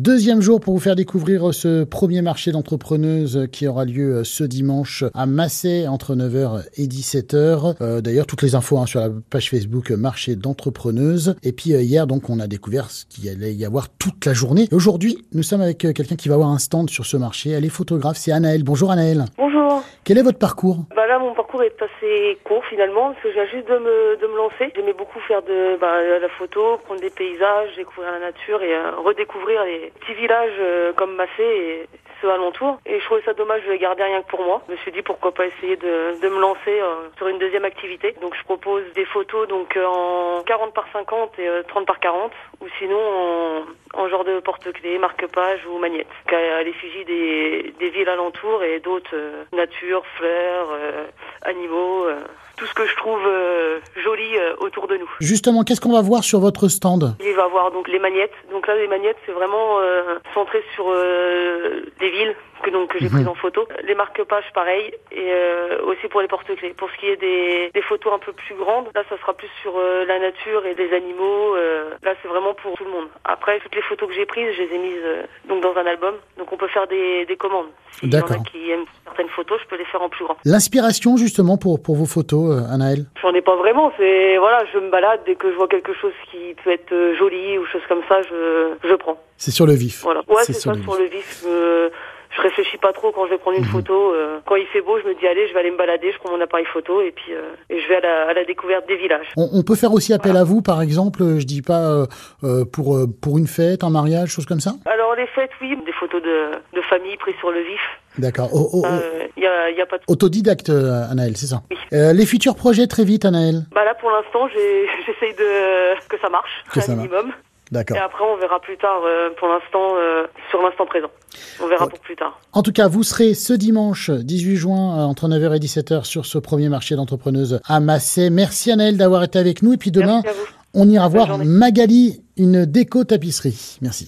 Deuxième jour pour vous faire découvrir ce premier marché d'entrepreneuses qui aura lieu ce dimanche à Massé entre 9h et 17h. Euh, D'ailleurs, toutes les infos hein, sur la page Facebook Marché d'entrepreneuses. Et puis euh, hier, donc, on a découvert ce qu'il allait y avoir toute la journée. Aujourd'hui, nous sommes avec euh, quelqu'un qui va avoir un stand sur ce marché. Elle est photographe, c'est Anaëlle. Bonjour Anaëlle. Bonjour. Quel est votre parcours? Bah là, mon parcours est assez court finalement, parce que viens juste de me, de me lancer. J'aimais beaucoup faire de bah, la photo, prendre des paysages, découvrir la nature et euh, redécouvrir les petits villages euh, comme Massé et ceux alentours. Et je trouvais ça dommage de les garder rien que pour moi. Je me suis dit pourquoi pas essayer de, de me lancer euh, sur une deuxième activité. Donc je propose des photos donc euh, en 40 par 50 et euh, 30 par 40, ou sinon en, en genre de porte-clés, marque-page ou magnète, à l'effigie des, des villes alentours et d'autres euh, nature, fleurs, euh, animaux, euh, tout ce que je trouve joli autour de nous. Justement, qu'est-ce qu'on va voir sur votre stand? Il va avoir donc les magnettes. Donc là, les magnettes, c'est vraiment centré sur des villes que donc que j'ai prises en photo. Les marque-pages, pareil, et aussi pour les porte-clés. Pour ce qui est des, des photos un peu plus grandes, là, ça sera plus sur la nature et des animaux. là, c'est vraiment pour tout le monde. Après, toutes les photos que j'ai prises, je les ai mises euh, donc dans un album. Donc on peut faire des, des commandes. S'il y en a D'accord. qui aiment certaines photos, je peux les faire en plus grand. L'inspiration justement pour, pour vos photos, euh, Anaëlle J'en ai pas vraiment, c'est voilà, je me balade dès que je vois quelque chose qui peut être euh, joli ou chose comme ça, je je prends. C'est sur le vif. Voilà. Ouais, C'est c'est sur ça le sur le vif. Je, je réfléchis pas trop quand je vais prendre une photo. euh, quand il fait beau, je me dis allez, je vais aller me balader, je prends mon appareil photo et puis euh, et je vais à la, à la découverte des villages. On, on peut faire aussi appel à vous, par exemple, euh, je dis pas euh, euh, pour pour une fête, un mariage, chose comme ça? Alors les fêtes, oui, des photos de de famille prises sur le vif. D'accord. Oh, oh, oh. Il y a y a pas de Autodidacte, Anaëlle, c'est ça? Oui. Les futurs projets très vite, Anaëlle. bah là pour l'instant, j'essaye de que ça marche Que un ça marche. D'accord. Et après, on verra plus tard. euh, pour l'instant, euh, sur l'instant présent, on verra Ouais. pour plus tard. En tout cas, vous serez ce dimanche 18 juin euh, entre 9h et 17h sur ce premier marché d'entrepreneuses à Massé. Merci Anaëlle d'avoir été avec nous. Et puis demain, on ira Bonne voir journée. Magali, une déco tapisserie. Merci.